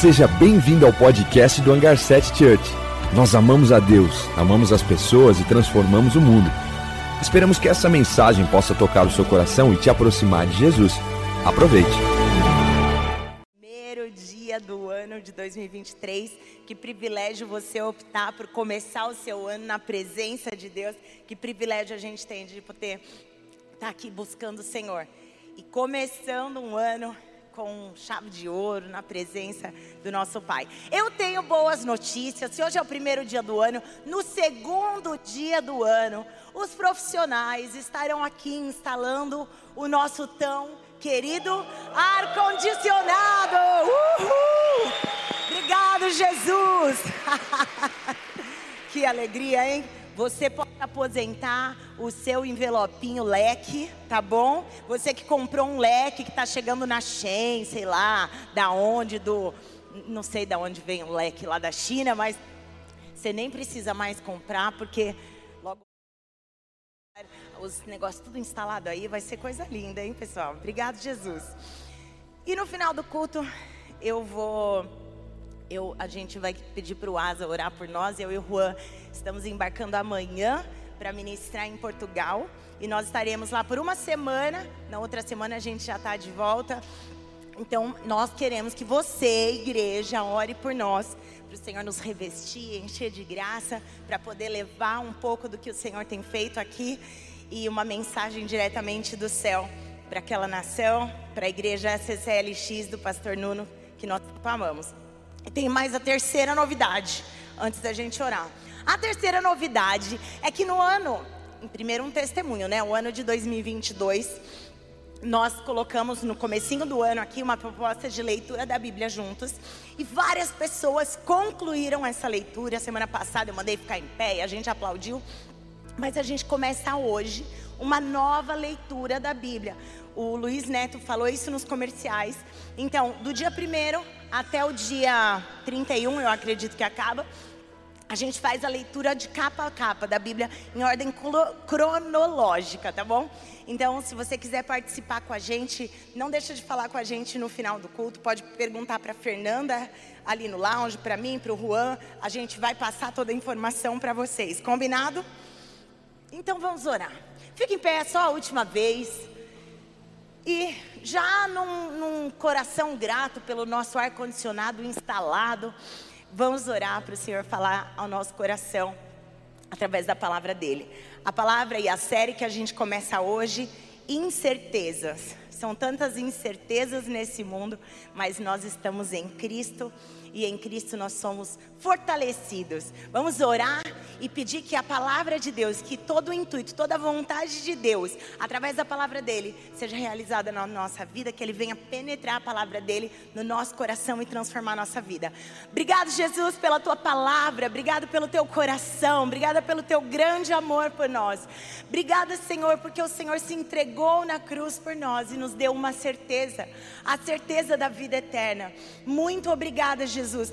Seja bem-vindo ao podcast do Hangar 7 Church. Nós amamos a Deus, amamos as pessoas e transformamos o mundo. Esperamos que essa mensagem possa tocar o seu coração e te aproximar de Jesus. Aproveite. Primeiro dia do ano de 2023. Que privilégio você optar por começar o seu ano na presença de Deus. Que privilégio a gente tem de poder estar aqui buscando o Senhor. E começando um ano com chave de ouro na presença do nosso Pai. Eu tenho boas notícias. Se hoje é o primeiro dia do ano, no segundo dia do ano, os profissionais estarão aqui instalando o nosso tão querido ar-condicionado. Uhul! Obrigado, Jesus. que alegria, hein? Você pode aposentar o seu envelopinho leque, tá bom? Você que comprou um leque que está chegando na Shein, sei lá, da onde, do. Não sei da onde vem o leque lá da China, mas você nem precisa mais comprar, porque logo os negócios tudo instalado aí, vai ser coisa linda, hein, pessoal? Obrigado, Jesus. E no final do culto, eu vou eu, a gente vai pedir para o Asa orar por nós. Eu e o Juan estamos embarcando amanhã para ministrar em Portugal. E nós estaremos lá por uma semana. Na outra semana a gente já está de volta. Então, nós queremos que você, igreja, ore por nós, para o Senhor nos revestir, encher de graça, para poder levar um pouco do que o Senhor tem feito aqui e uma mensagem diretamente do céu para aquela nação, para a igreja CCLX do Pastor Nuno, que nós amamos. E tem mais a terceira novidade, antes da gente orar. A terceira novidade é que no ano, primeiro um testemunho, né? O ano de 2022, nós colocamos no comecinho do ano aqui uma proposta de leitura da Bíblia juntos e várias pessoas concluíram essa leitura. Semana passada eu mandei ficar em pé e a gente aplaudiu. Mas a gente começa hoje uma nova leitura da Bíblia. O Luiz Neto falou isso nos comerciais. Então, do dia 1 até o dia 31, eu acredito que acaba, a gente faz a leitura de capa a capa da Bíblia em ordem cronológica, tá bom? Então, se você quiser participar com a gente, não deixa de falar com a gente no final do culto. Pode perguntar para Fernanda ali no lounge, para mim, para o Juan. A gente vai passar toda a informação para vocês. Combinado? Então vamos orar. Fique em pé só a última vez. E já num, num coração grato pelo nosso ar-condicionado instalado, vamos orar para o Senhor falar ao nosso coração através da palavra dele. A palavra e a série que a gente começa hoje, incertezas. São tantas incertezas nesse mundo, mas nós estamos em Cristo e em Cristo nós somos fortalecidos. Vamos orar e pedir que a palavra de Deus, que todo o intuito, toda a vontade de Deus, através da palavra dele, seja realizada na nossa vida, que ele venha penetrar a palavra dele no nosso coração e transformar a nossa vida. Obrigado, Jesus, pela tua palavra, obrigado pelo teu coração, obrigada pelo teu grande amor por nós. Obrigada, Senhor, porque o Senhor se entregou na cruz por nós e nos deu uma certeza, a certeza da vida eterna. Muito obrigada, Jesus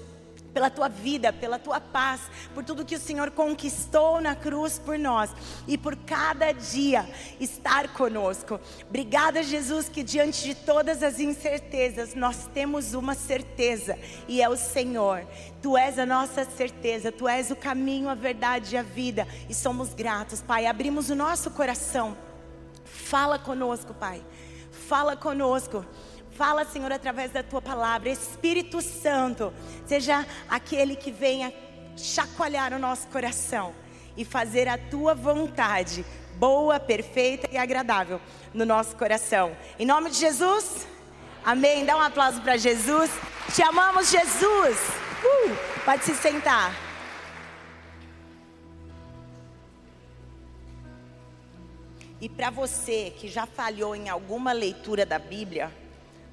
pela tua vida, pela tua paz, por tudo que o Senhor conquistou na cruz por nós e por cada dia estar conosco. Obrigada, Jesus, que diante de todas as incertezas nós temos uma certeza e é o Senhor. Tu és a nossa certeza, tu és o caminho, a verdade e a vida e somos gratos, Pai. Abrimos o nosso coração. Fala conosco, Pai. Fala conosco. Fala, Senhor, através da tua palavra. Espírito Santo, seja aquele que venha chacoalhar o nosso coração e fazer a tua vontade boa, perfeita e agradável no nosso coração. Em nome de Jesus, amém. Dá um aplauso para Jesus. Te amamos, Jesus. Uh, pode se sentar. E para você que já falhou em alguma leitura da Bíblia,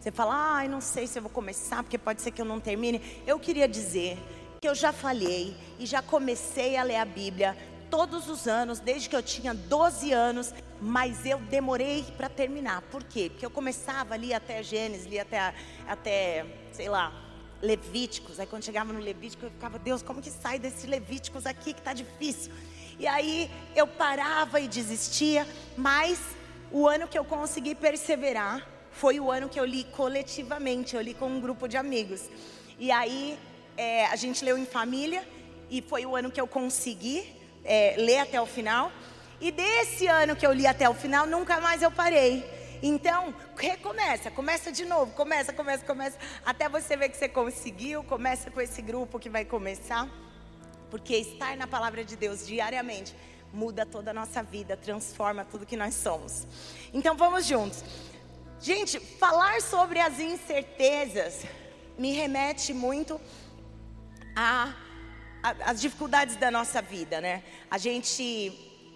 você fala, ai, ah, não sei se eu vou começar, porque pode ser que eu não termine. Eu queria dizer que eu já falhei e já comecei a ler a Bíblia todos os anos, desde que eu tinha 12 anos, mas eu demorei para terminar. Por quê? Porque eu começava ali até Gênesis, ali até, até, sei lá, Levíticos. Aí quando chegava no Levítico, eu ficava, Deus, como que sai desse Levíticos aqui que está difícil? E aí eu parava e desistia, mas o ano que eu consegui perseverar foi o ano que eu li coletivamente, eu li com um grupo de amigos. E aí é, a gente leu em família e foi o ano que eu consegui é, ler até o final. E desse ano que eu li até o final, nunca mais eu parei. Então, recomeça, começa de novo, começa, começa, começa, até você ver que você conseguiu, começa com esse grupo que vai começar, porque estar na palavra de Deus diariamente muda toda a nossa vida, transforma tudo que nós somos. Então, vamos juntos. Gente, falar sobre as incertezas me remete muito a, a, as dificuldades da nossa vida, né? A gente,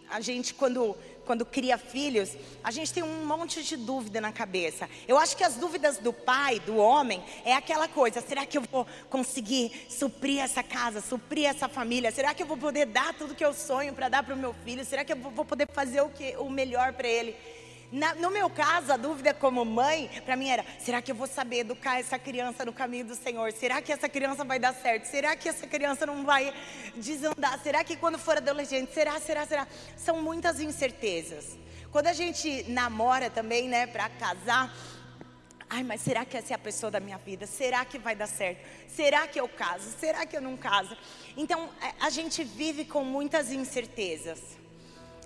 a gente quando quando cria filhos, a gente tem um monte de dúvida na cabeça. Eu acho que as dúvidas do pai, do homem, é aquela coisa: será que eu vou conseguir suprir essa casa, suprir essa família? Será que eu vou poder dar tudo que eu sonho para dar para o meu filho? Será que eu vou poder fazer o, que, o melhor para ele? Na, no meu caso, a dúvida como mãe, para mim era: será que eu vou saber educar essa criança no caminho do Senhor? Será que essa criança vai dar certo? Será que essa criança não vai desandar? Será que quando for adolescente? Será, será, será? São muitas incertezas. Quando a gente namora também, né, para casar. Ai, mas será que essa é a pessoa da minha vida? Será que vai dar certo? Será que eu caso? Será que eu não caso? Então, é, a gente vive com muitas incertezas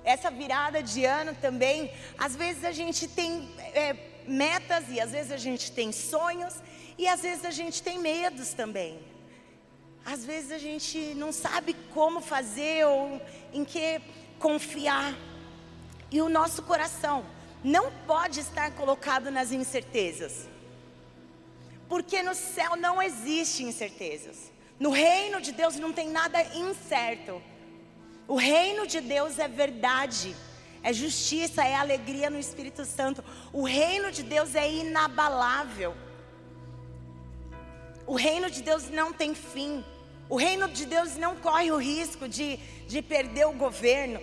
essa virada de ano também, às vezes a gente tem é, metas e às vezes a gente tem sonhos e às vezes a gente tem medos também. Às vezes a gente não sabe como fazer ou em que confiar. E o nosso coração não pode estar colocado nas incertezas. Porque no céu não existe incertezas. No reino de Deus não tem nada incerto. O reino de Deus é verdade, é justiça, é alegria no Espírito Santo. O reino de Deus é inabalável. O reino de Deus não tem fim. O reino de Deus não corre o risco de, de perder o governo.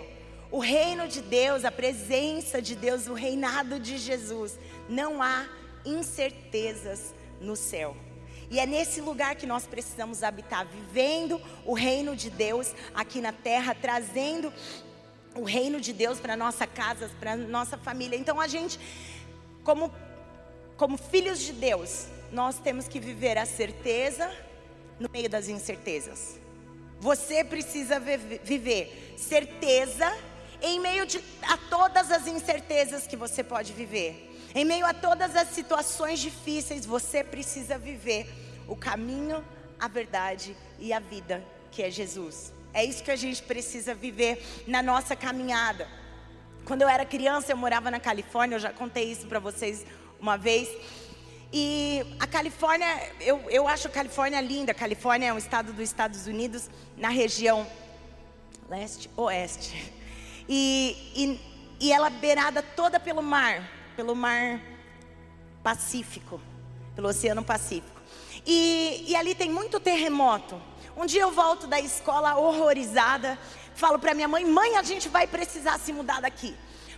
O reino de Deus, a presença de Deus, o reinado de Jesus, não há incertezas no céu. E é nesse lugar que nós precisamos habitar, vivendo o reino de Deus aqui na terra, trazendo o reino de Deus para nossa casa, para nossa família. Então a gente, como, como filhos de Deus, nós temos que viver a certeza no meio das incertezas. Você precisa viver certeza em meio de, a todas as incertezas que você pode viver. Em meio a todas as situações difíceis, você precisa viver o caminho, a verdade e a vida, que é Jesus. É isso que a gente precisa viver na nossa caminhada. Quando eu era criança, eu morava na Califórnia, eu já contei isso para vocês uma vez. E a Califórnia, eu, eu acho a Califórnia linda. A Califórnia é um estado dos Estados Unidos, na região leste-oeste. E, e, e ela beirada toda pelo mar pelo mar Pacífico, pelo Oceano Pacífico. E, e ali tem muito terremoto. Um dia eu volto da escola horrorizada, falo para minha mãe: mãe, a gente vai precisar se mudar daqui,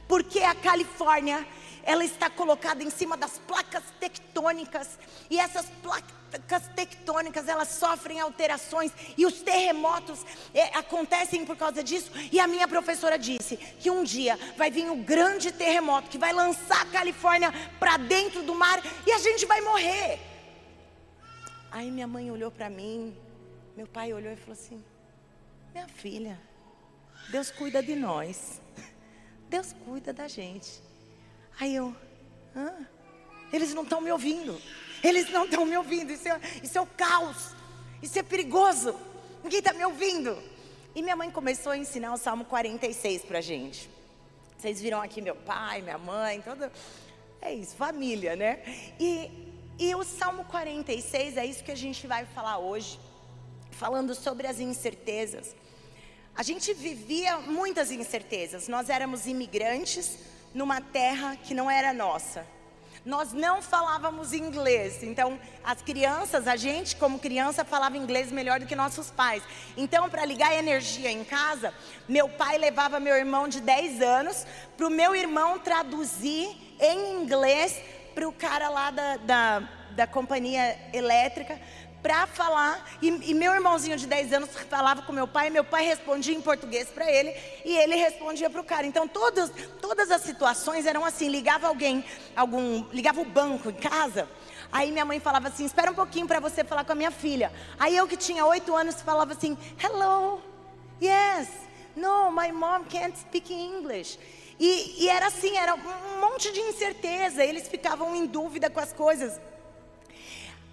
porque a Califórnia ela está colocada em cima das placas tectônicas e essas placas tectônicas elas sofrem alterações e os terremotos é, acontecem por causa disso. E a minha professora disse que um dia vai vir um grande terremoto que vai lançar a Califórnia para dentro do mar e a gente vai morrer. Aí minha mãe olhou para mim, meu pai olhou e falou assim: Minha filha, Deus cuida de nós. Deus cuida da gente. Aí eu, Hã? eles não estão me ouvindo. Eles não estão me ouvindo. Isso é, isso é o caos. Isso é perigoso. Ninguém está me ouvindo. E minha mãe começou a ensinar o Salmo 46 para gente. Vocês viram aqui meu pai, minha mãe, toda. É isso, família, né? E, e o Salmo 46 é isso que a gente vai falar hoje, falando sobre as incertezas. A gente vivia muitas incertezas. Nós éramos imigrantes, numa terra que não era nossa. Nós não falávamos inglês, então as crianças, a gente como criança falava inglês melhor do que nossos pais. Então, para ligar energia em casa, meu pai levava meu irmão de 10 anos para o meu irmão traduzir em inglês para o cara lá da, da, da companhia elétrica para falar. E, e, meu irmãozinho de 10 anos falava com meu pai, meu pai respondia em português para ele e ele respondia para o cara. Então todos, todas as situações eram assim: ligava alguém, algum, ligava o banco em casa. Aí minha mãe falava assim: espera um pouquinho para você falar com a minha filha. Aí eu que tinha 8 anos falava assim: hello, yes, no, my mom can't speak English. E, e era assim, era um monte de incerteza, eles ficavam em dúvida com as coisas.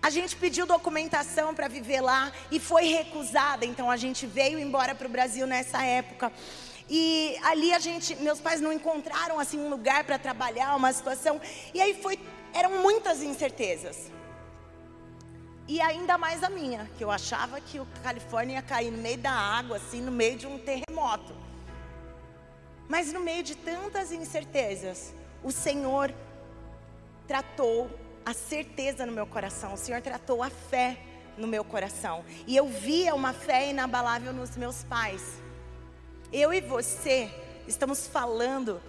A gente pediu documentação para viver lá e foi recusada, então a gente veio embora para o Brasil nessa época. E ali a gente, meus pais não encontraram assim um lugar para trabalhar, uma situação. E aí foi, eram muitas incertezas. E ainda mais a minha, que eu achava que o Califórnia ia cair no meio da água, assim, no meio de um terremoto. Mas no meio de tantas incertezas, o Senhor tratou a certeza no meu coração, o Senhor tratou a fé no meu coração. E eu via uma fé inabalável nos meus pais. Eu e você estamos falando,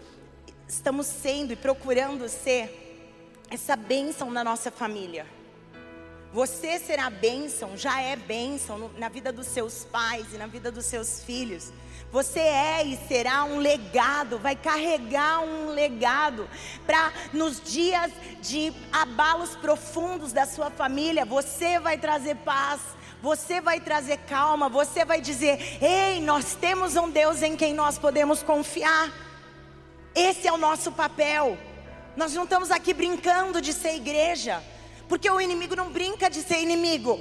estamos sendo e procurando ser essa bênção na nossa família. Você será bênção, já é bênção na vida dos seus pais e na vida dos seus filhos. Você é e será um legado, vai carregar um legado para nos dias de abalos profundos da sua família, você vai trazer paz. Você vai trazer calma, você vai dizer: Ei, nós temos um Deus em quem nós podemos confiar. Esse é o nosso papel. Nós não estamos aqui brincando de ser igreja, porque o inimigo não brinca de ser inimigo.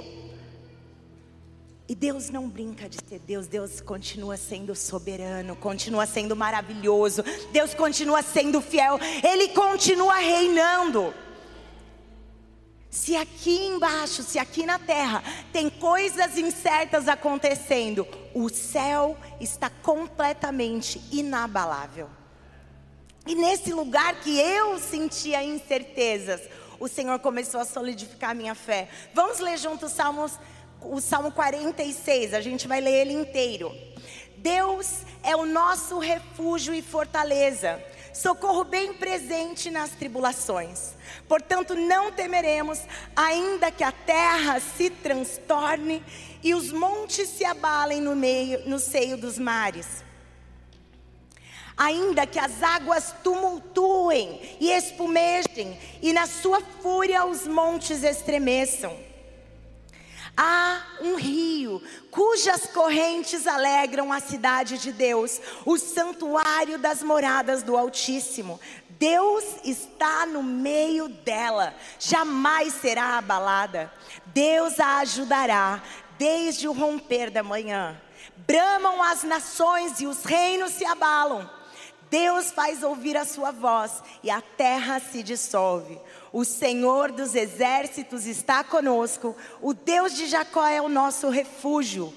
E Deus não brinca de ser Deus, Deus continua sendo soberano, continua sendo maravilhoso, Deus continua sendo fiel, Ele continua reinando. Se aqui embaixo, se aqui na terra tem coisas incertas acontecendo, o céu está completamente inabalável. E nesse lugar que eu sentia incertezas, o Senhor começou a solidificar a minha fé. Vamos ler juntos Salmos o Salmo 46, a gente vai ler ele inteiro. Deus é o nosso refúgio e fortaleza, socorro bem presente nas tribulações. Portanto, não temeremos, ainda que a terra se transtorne e os montes se abalem no meio, no seio dos mares. Ainda que as águas tumultuem e espumejem, e na sua fúria os montes estremeçam Há um rio cujas correntes alegram a cidade de Deus, o santuário das moradas do Altíssimo. Deus está no meio dela, jamais será abalada. Deus a ajudará desde o romper da manhã. Bramam as nações e os reinos se abalam. Deus faz ouvir a sua voz e a terra se dissolve. O Senhor dos exércitos está conosco, o Deus de Jacó é o nosso refúgio.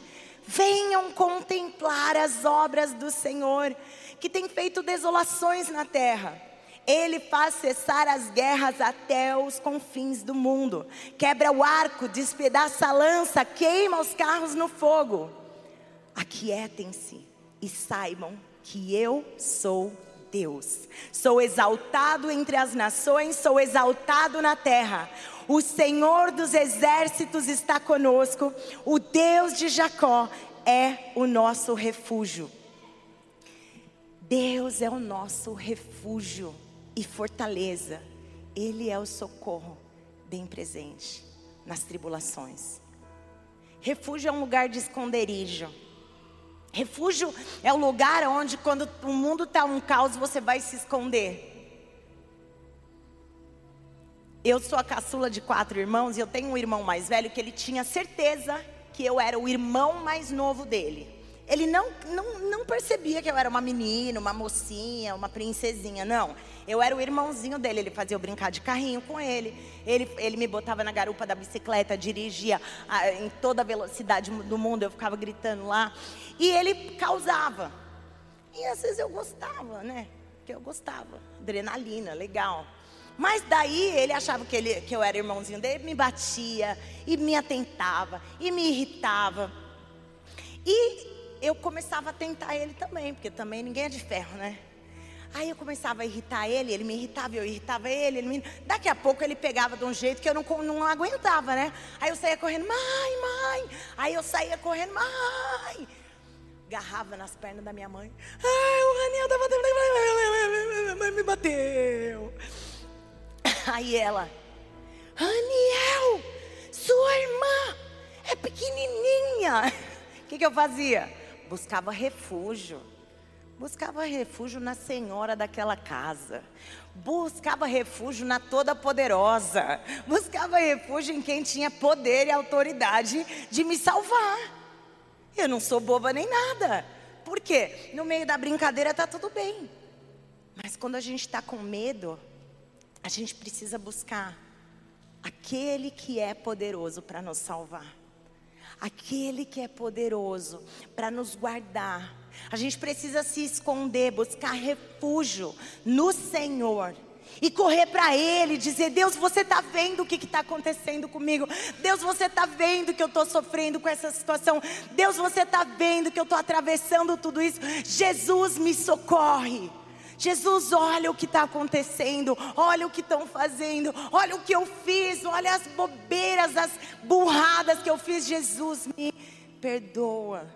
Venham contemplar as obras do Senhor, que tem feito desolações na terra. Ele faz cessar as guerras até os confins do mundo. Quebra o arco, despedaça a lança, queima os carros no fogo. Aquietem-se e saibam que eu sou Deus. Sou exaltado entre as nações, sou exaltado na terra. O Senhor dos exércitos está conosco, o Deus de Jacó é o nosso refúgio. Deus é o nosso refúgio e fortaleza. Ele é o socorro bem presente nas tribulações. Refúgio é um lugar de esconderijo. Refúgio é o lugar onde, quando o mundo está um caos, você vai se esconder. Eu sou a caçula de quatro irmãos e eu tenho um irmão mais velho que ele tinha certeza que eu era o irmão mais novo dele. Ele não, não, não percebia que eu era uma menina, uma mocinha, uma princesinha, não. Eu era o irmãozinho dele, ele fazia eu brincar de carrinho com ele. Ele, ele me botava na garupa da bicicleta, dirigia a, em toda a velocidade do mundo, eu ficava gritando lá. E ele causava. E às vezes eu gostava, né? Porque eu gostava. Adrenalina, legal. Mas daí ele achava que, ele, que eu era irmãozinho dele, me batia, e me atentava, e me irritava. E eu começava a tentar ele também, porque também ninguém é de ferro, né? Aí eu começava a irritar ele, ele me irritava, eu irritava ele, ele me... Daqui a pouco ele pegava de um jeito que eu não, não aguentava, né? Aí eu saía correndo, mãe, mãe. Aí eu saía correndo, mãe. Garrava nas pernas da minha mãe. Ai, o Raniel tá batendo, mãe me bateu. Aí ela, Raniel, sua irmã é pequenininha. O que, que eu fazia? Buscava refúgio buscava refúgio na senhora daquela casa, buscava refúgio na toda poderosa, buscava refúgio em quem tinha poder e autoridade de me salvar. Eu não sou boba nem nada. Por quê? No meio da brincadeira tá tudo bem. Mas quando a gente está com medo, a gente precisa buscar aquele que é poderoso para nos salvar. Aquele que é poderoso para nos guardar a gente precisa se esconder, buscar refúgio no Senhor. E correr para Ele, dizer: Deus, você está vendo o que está acontecendo comigo? Deus, você está vendo que eu estou sofrendo com essa situação? Deus, você está vendo que eu estou atravessando tudo isso? Jesus, me socorre. Jesus, olha o que está acontecendo, olha o que estão fazendo, olha o que eu fiz, olha as bobeiras, as burradas que eu fiz. Jesus, me perdoa.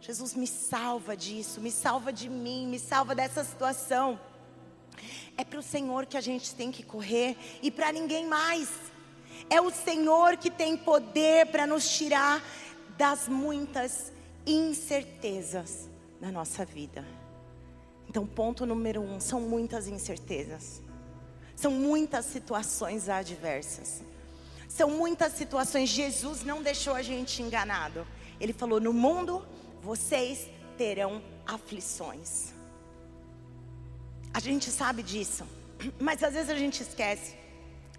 Jesus me salva disso, me salva de mim, me salva dessa situação. É para o Senhor que a gente tem que correr e para ninguém mais. É o Senhor que tem poder para nos tirar das muitas incertezas na nossa vida. Então, ponto número um: são muitas incertezas, são muitas situações adversas, são muitas situações. Jesus não deixou a gente enganado. Ele falou: no mundo vocês terão aflições. A gente sabe disso, mas às vezes a gente esquece.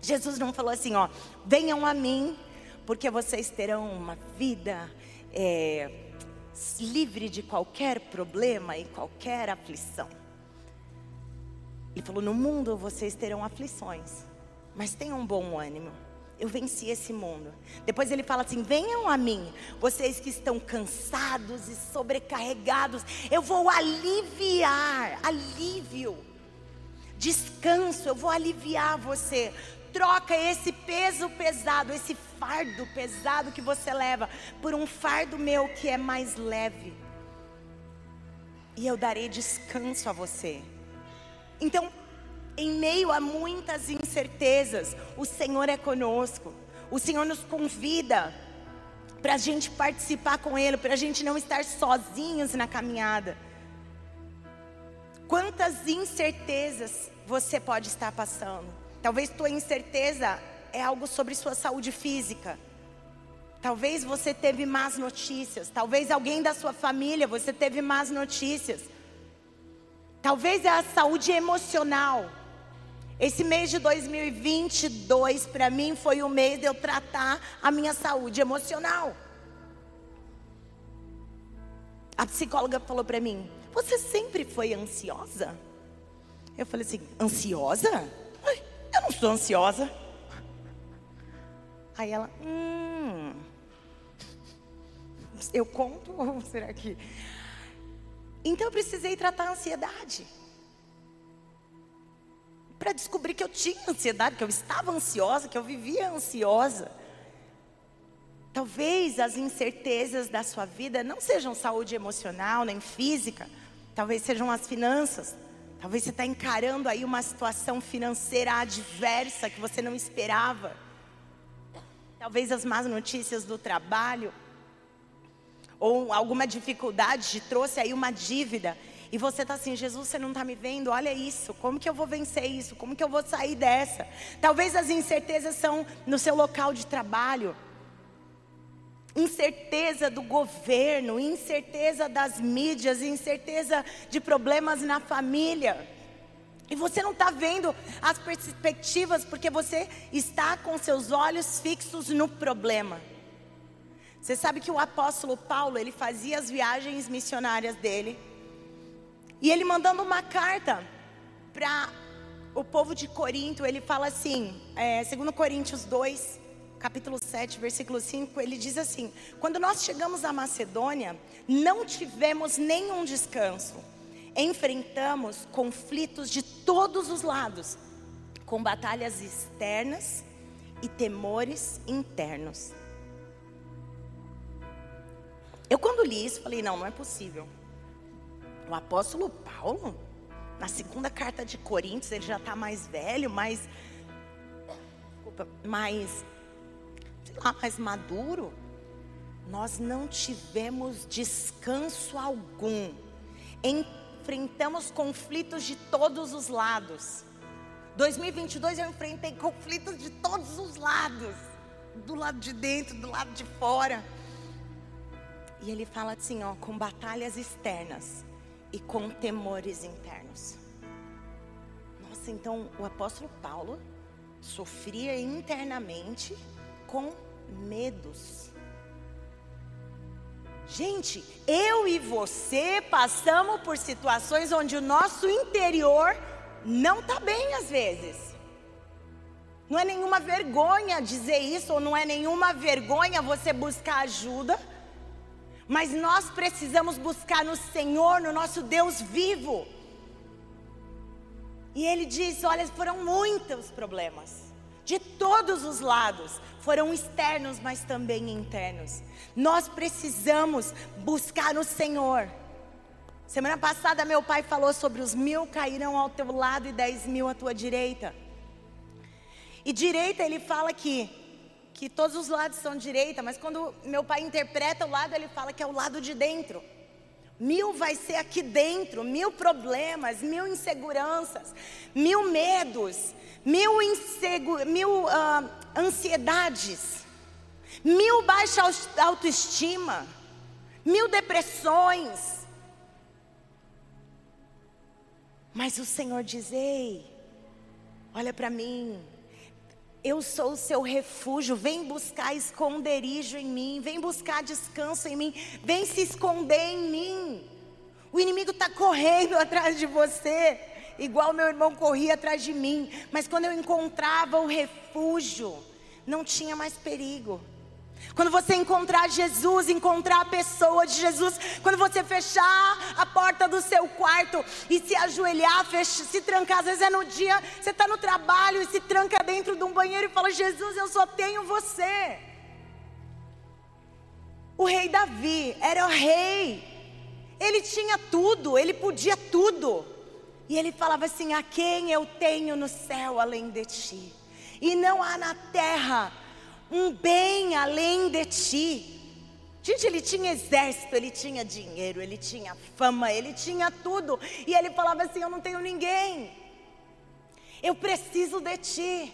Jesus não falou assim, ó, venham a mim, porque vocês terão uma vida é, livre de qualquer problema e qualquer aflição. Ele falou: no mundo vocês terão aflições, mas tenham um bom ânimo eu venci esse mundo. Depois ele fala assim: venham a mim, vocês que estão cansados e sobrecarregados, eu vou aliviar, alívio, descanso, eu vou aliviar você. Troca esse peso pesado, esse fardo pesado que você leva, por um fardo meu que é mais leve. E eu darei descanso a você. Então, em meio a muitas incertezas, o Senhor é conosco. O Senhor nos convida para a gente participar com Ele, para a gente não estar sozinhos na caminhada. Quantas incertezas você pode estar passando? Talvez tua incerteza é algo sobre sua saúde física. Talvez você teve más notícias. Talvez alguém da sua família você teve más notícias. Talvez é a saúde emocional. Esse mês de 2022 para mim foi o mês de eu tratar a minha saúde emocional. A psicóloga falou para mim: "Você sempre foi ansiosa?" Eu falei assim: "Ansiosa? Eu não sou ansiosa." Aí ela: "Hum. Eu conto ou será que?" Então eu precisei tratar a ansiedade para descobrir que eu tinha ansiedade, que eu estava ansiosa, que eu vivia ansiosa. Talvez as incertezas da sua vida não sejam saúde emocional nem física, talvez sejam as finanças. Talvez você está encarando aí uma situação financeira adversa que você não esperava. Talvez as más notícias do trabalho ou alguma dificuldade te trouxe aí uma dívida e você está assim, Jesus, você não está me vendo? Olha isso, como que eu vou vencer isso? Como que eu vou sair dessa? Talvez as incertezas são no seu local de trabalho. Incerteza do governo, incerteza das mídias, incerteza de problemas na família. E você não está vendo as perspectivas porque você está com seus olhos fixos no problema. Você sabe que o apóstolo Paulo, ele fazia as viagens missionárias dele e ele mandando uma carta para o povo de Corinto, ele fala assim, é, segundo Coríntios 2, capítulo 7, versículo 5, ele diz assim: Quando nós chegamos à Macedônia, não tivemos nenhum descanso. enfrentamos conflitos de todos os lados, com batalhas externas e temores internos. Eu, quando li isso, falei: não, não é possível. O apóstolo Paulo, na segunda carta de Coríntios, ele já está mais velho, mais. Desculpa, mais. Sei lá, mais maduro. Nós não tivemos descanso algum. Enfrentamos conflitos de todos os lados. 2022 eu enfrentei conflitos de todos os lados. Do lado de dentro, do lado de fora. E ele fala assim, ó, com batalhas externas e com temores internos. Nossa, então o apóstolo Paulo sofria internamente com medos. Gente, eu e você passamos por situações onde o nosso interior não está bem às vezes. Não é nenhuma vergonha dizer isso, ou não é nenhuma vergonha você buscar ajuda mas nós precisamos buscar no Senhor, no nosso Deus vivo. E ele diz: Olha, foram muitos problemas, de todos os lados, foram externos, mas também internos. Nós precisamos buscar no Senhor. Semana passada, meu pai falou sobre os mil cairão ao teu lado e dez mil à tua direita. E direita, ele fala que que todos os lados são direita, mas quando meu pai interpreta o lado, ele fala que é o lado de dentro. Mil vai ser aqui dentro, mil problemas, mil inseguranças, mil medos, mil, insegu mil uh, ansiedades, mil baixa autoestima, mil depressões. Mas o Senhor diz: Ei, olha para mim, eu sou o seu refúgio. Vem buscar esconderijo em mim. Vem buscar descanso em mim. Vem se esconder em mim. O inimigo está correndo atrás de você, igual meu irmão corria atrás de mim. Mas quando eu encontrava o refúgio, não tinha mais perigo. Quando você encontrar Jesus, encontrar a pessoa de Jesus, quando você fechar a porta do seu quarto e se ajoelhar, fecha, se trancar, às vezes é no dia, você está no trabalho e se tranca dentro de um banheiro e fala: Jesus, eu só tenho você. O rei Davi era o rei, ele tinha tudo, ele podia tudo, e ele falava assim: A quem eu tenho no céu além de ti? E não há na terra um bem além de ti. Gente, ele tinha exército, ele tinha dinheiro, ele tinha fama, ele tinha tudo. E ele falava assim: Eu não tenho ninguém, eu preciso de ti.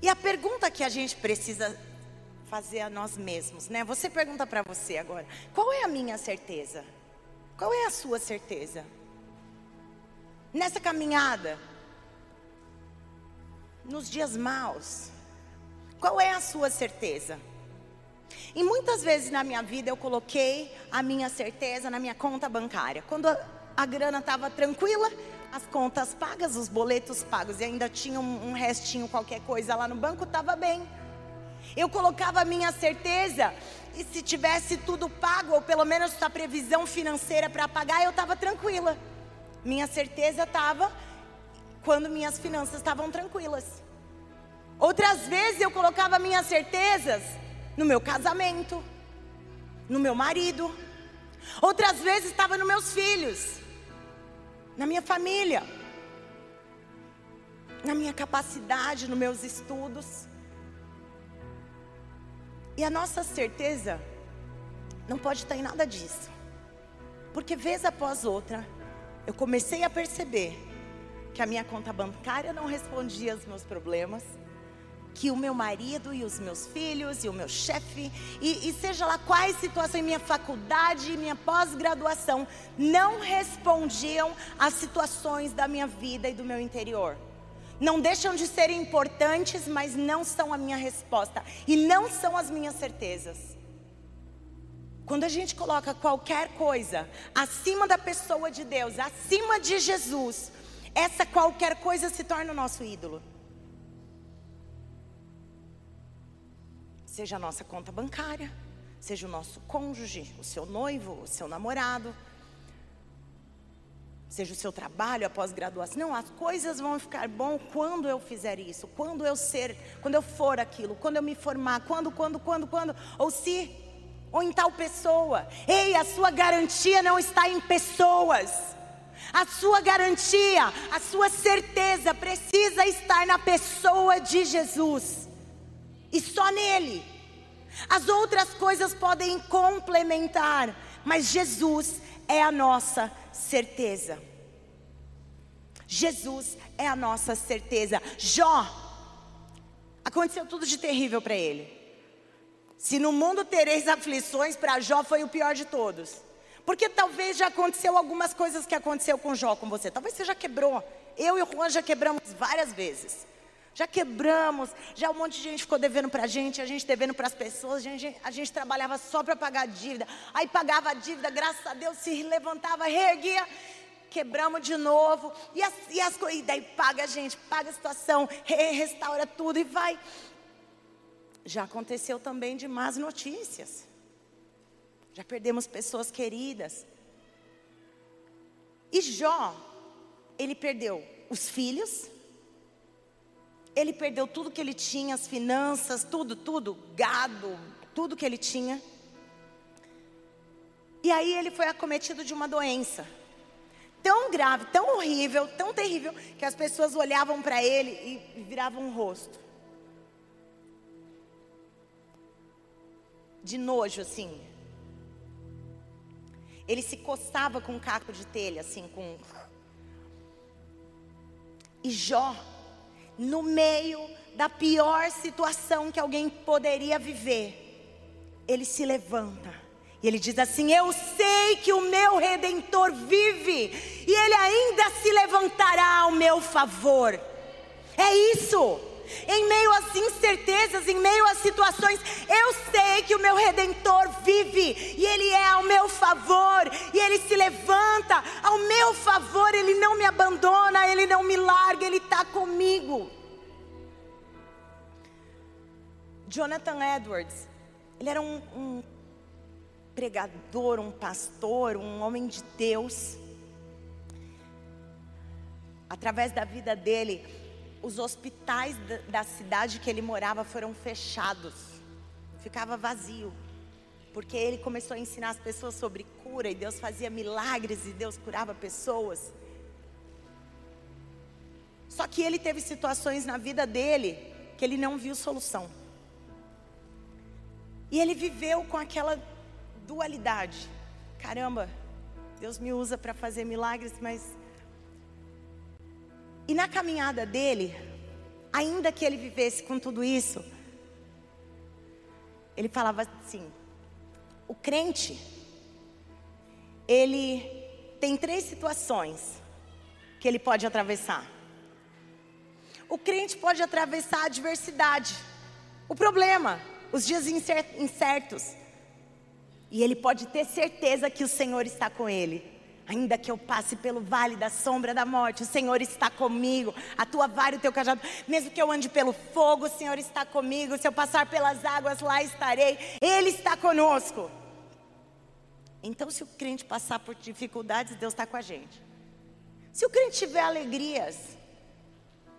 E a pergunta que a gente precisa fazer a nós mesmos, né? Você pergunta para você agora: qual é a minha certeza? Qual é a sua certeza? nessa caminhada, nos dias maus, qual é a sua certeza? E muitas vezes na minha vida eu coloquei a minha certeza na minha conta bancária. Quando a, a grana estava tranquila, as contas pagas, os boletos pagos e ainda tinha um, um restinho, qualquer coisa lá no banco, estava bem. Eu colocava a minha certeza e se tivesse tudo pago, ou pelo menos a previsão financeira para pagar, eu estava tranquila. Minha certeza estava quando minhas finanças estavam tranquilas. Outras vezes eu colocava minhas certezas no meu casamento, no meu marido. Outras vezes estava nos meus filhos, na minha família, na minha capacidade, nos meus estudos. E a nossa certeza não pode estar em nada disso. Porque vez após outra, eu comecei a perceber que a minha conta bancária não respondia aos meus problemas, que o meu marido e os meus filhos e o meu chefe, e, e seja lá quais situações, minha faculdade, minha pós-graduação, não respondiam às situações da minha vida e do meu interior. Não deixam de ser importantes, mas não são a minha resposta e não são as minhas certezas. Quando a gente coloca qualquer coisa acima da pessoa de Deus, acima de Jesus, essa qualquer coisa se torna o nosso ídolo. Seja a nossa conta bancária, seja o nosso cônjuge, o seu noivo, o seu namorado, seja o seu trabalho, a pós-graduação. Não, as coisas vão ficar bom quando eu fizer isso, quando eu ser, quando eu for aquilo, quando eu me formar, quando, quando, quando, quando, ou se, ou em tal pessoa. Ei, a sua garantia não está em pessoas. A sua garantia, a sua certeza precisa estar na pessoa de Jesus. E só nele. As outras coisas podem complementar, mas Jesus é a nossa certeza. Jesus é a nossa certeza. Jó, aconteceu tudo de terrível para ele. Se no mundo tereis aflições, para Jó foi o pior de todos. Porque talvez já aconteceu algumas coisas que aconteceu com Jó com você. Talvez você já quebrou. Eu e o Juan já quebramos várias vezes. Já quebramos, já um monte de gente ficou devendo para a gente, a gente devendo para as pessoas, a gente, a gente trabalhava só para pagar a dívida. Aí pagava a dívida, graças a Deus se levantava, reerguia, quebramos de novo. E, as, e, as, e daí paga a gente, paga a situação, re, restaura tudo e vai. Já aconteceu também de más notícias. Já perdemos pessoas queridas. E Jó, ele perdeu os filhos, ele perdeu tudo que ele tinha, as finanças, tudo, tudo, gado, tudo que ele tinha. E aí ele foi acometido de uma doença tão grave, tão horrível, tão terrível, que as pessoas olhavam para ele e viravam o rosto. De nojo, assim. Ele se coçava com um caco de telha, assim, com. E Jó no meio da pior situação que alguém poderia viver, ele se levanta e ele diz assim: Eu sei que o meu redentor vive e ele ainda se levantará ao meu favor. É isso. Em meio às incertezas, em meio às situações, eu sei que o meu redentor vive e ele é ao meu favor, e ele se levanta ao meu favor, ele não me abandona, ele não me larga, ele está comigo. Jonathan Edwards, ele era um, um pregador, um pastor, um homem de Deus. Através da vida dele, os hospitais da cidade que ele morava foram fechados, ficava vazio, porque ele começou a ensinar as pessoas sobre cura e Deus fazia milagres e Deus curava pessoas. Só que ele teve situações na vida dele que ele não viu solução. E ele viveu com aquela dualidade. Caramba, Deus me usa para fazer milagres, mas e na caminhada dele, ainda que ele vivesse com tudo isso, ele falava assim: o crente, ele tem três situações que ele pode atravessar. O crente pode atravessar a adversidade, o problema, os dias incertos. E ele pode ter certeza que o Senhor está com ele. Ainda que eu passe pelo vale da sombra da morte, o Senhor está comigo. A tua vara e o teu cajado. Mesmo que eu ande pelo fogo, o Senhor está comigo. Se eu passar pelas águas, lá estarei. Ele está conosco. Então, se o crente passar por dificuldades, Deus está com a gente. Se o crente tiver alegrias,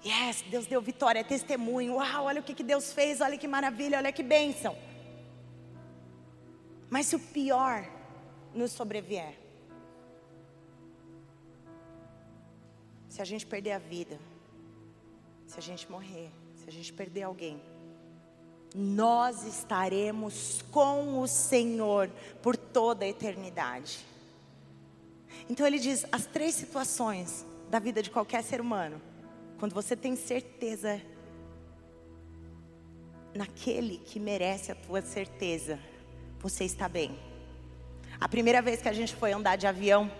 yes, Deus deu vitória, é testemunho. Uau, olha o que, que Deus fez, olha que maravilha, olha que bênção. Mas se o pior nos sobrevier, Se a gente perder a vida, se a gente morrer, se a gente perder alguém, nós estaremos com o Senhor por toda a eternidade. Então ele diz: as três situações da vida de qualquer ser humano, quando você tem certeza naquele que merece a tua certeza, você está bem. A primeira vez que a gente foi andar de avião,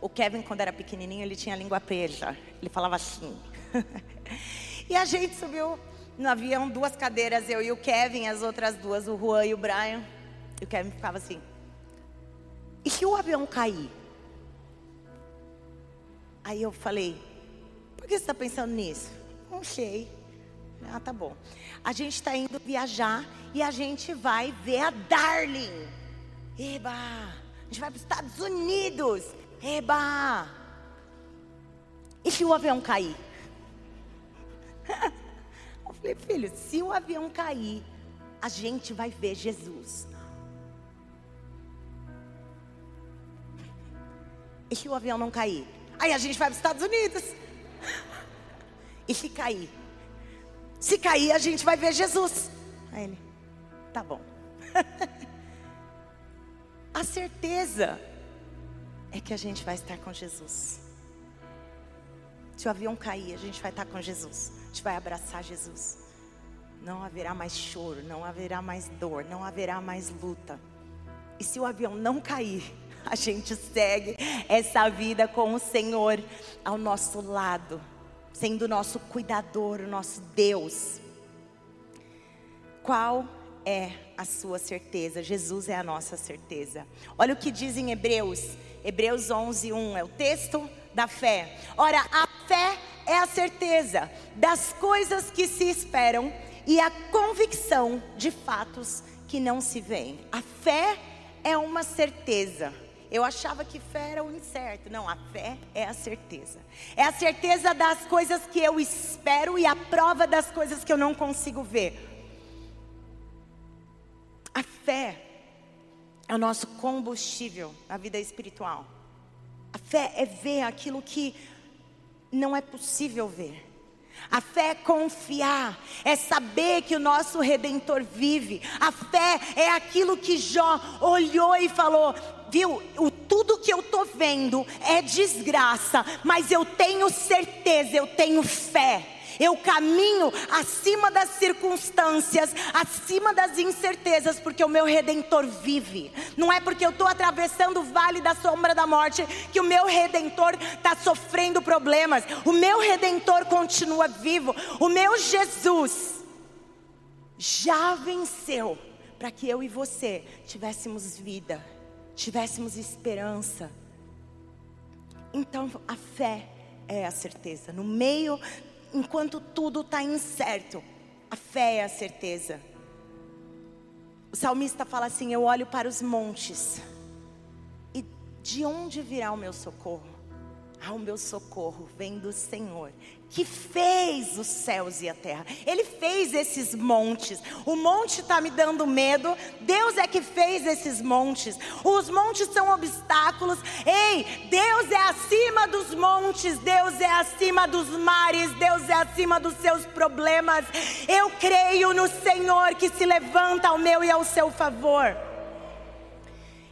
o Kevin, quando era pequenininho, ele tinha língua presa. Ele falava assim. e a gente subiu no avião, duas cadeiras, eu e o Kevin, as outras duas, o Juan e o Brian. E o Kevin ficava assim. E se o avião cair? Aí eu falei, por que você está pensando nisso? Não sei. Ah, tá bom. A gente está indo viajar e a gente vai ver a Darling. Eba! A gente vai para os Estados Unidos. Eba! E se o avião cair? Eu falei, filho, se o avião cair, a gente vai ver Jesus. E se o avião não cair? Aí a gente vai para os Estados Unidos. E se cair? Se cair, a gente vai ver Jesus. Aí ele, tá bom. a certeza é que a gente vai estar com Jesus. Se o avião cair, a gente vai estar com Jesus. A gente vai abraçar Jesus. Não haverá mais choro, não haverá mais dor, não haverá mais luta. E se o avião não cair, a gente segue essa vida com o Senhor ao nosso lado sendo o nosso cuidador, o nosso Deus. Qual é a sua certeza? Jesus é a nossa certeza. Olha o que diz em Hebreus, Hebreus 11, 1, é o texto da fé. Ora, a fé é a certeza das coisas que se esperam e a convicção de fatos que não se veem. A fé é uma certeza. Eu achava que fé era o incerto. Não, a fé é a certeza. É a certeza das coisas que eu espero e a prova das coisas que eu não consigo ver. A fé é o nosso combustível na vida espiritual. A fé é ver aquilo que não é possível ver. A fé é confiar, é saber que o nosso redentor vive. A fé é aquilo que Jó olhou e falou: viu, o, tudo que eu estou vendo é desgraça, mas eu tenho certeza, eu tenho fé. Eu caminho acima das circunstâncias, acima das incertezas, porque o meu redentor vive. Não é porque eu estou atravessando o vale da sombra da morte que o meu redentor está sofrendo problemas. O meu redentor continua vivo. O meu Jesus já venceu para que eu e você tivéssemos vida tivéssemos esperança. Então a fé é a certeza. No meio, enquanto tudo está incerto, a fé é a certeza. O salmista fala assim: Eu olho para os montes, e de onde virá o meu socorro? Ah, o meu socorro vem do Senhor, que fez os céus e a terra. Ele fez esses montes. O monte está me dando medo. Deus é que fez esses montes. Os montes são obstáculos. Ei, Deus é acima dos montes. Deus é acima dos mares. Deus é acima dos seus problemas. Eu creio no Senhor que se levanta ao meu e ao seu favor.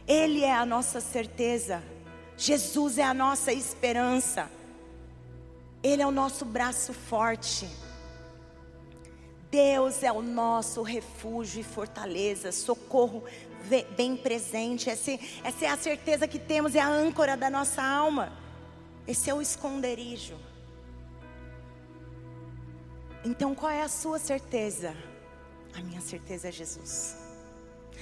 Ele é a nossa certeza. Jesus é a nossa esperança. Ele é o nosso braço forte. Deus é o nosso refúgio e fortaleza, socorro bem presente. Essa, essa é a certeza que temos, é a âncora da nossa alma. Esse é o esconderijo. Então, qual é a sua certeza? A minha certeza é Jesus.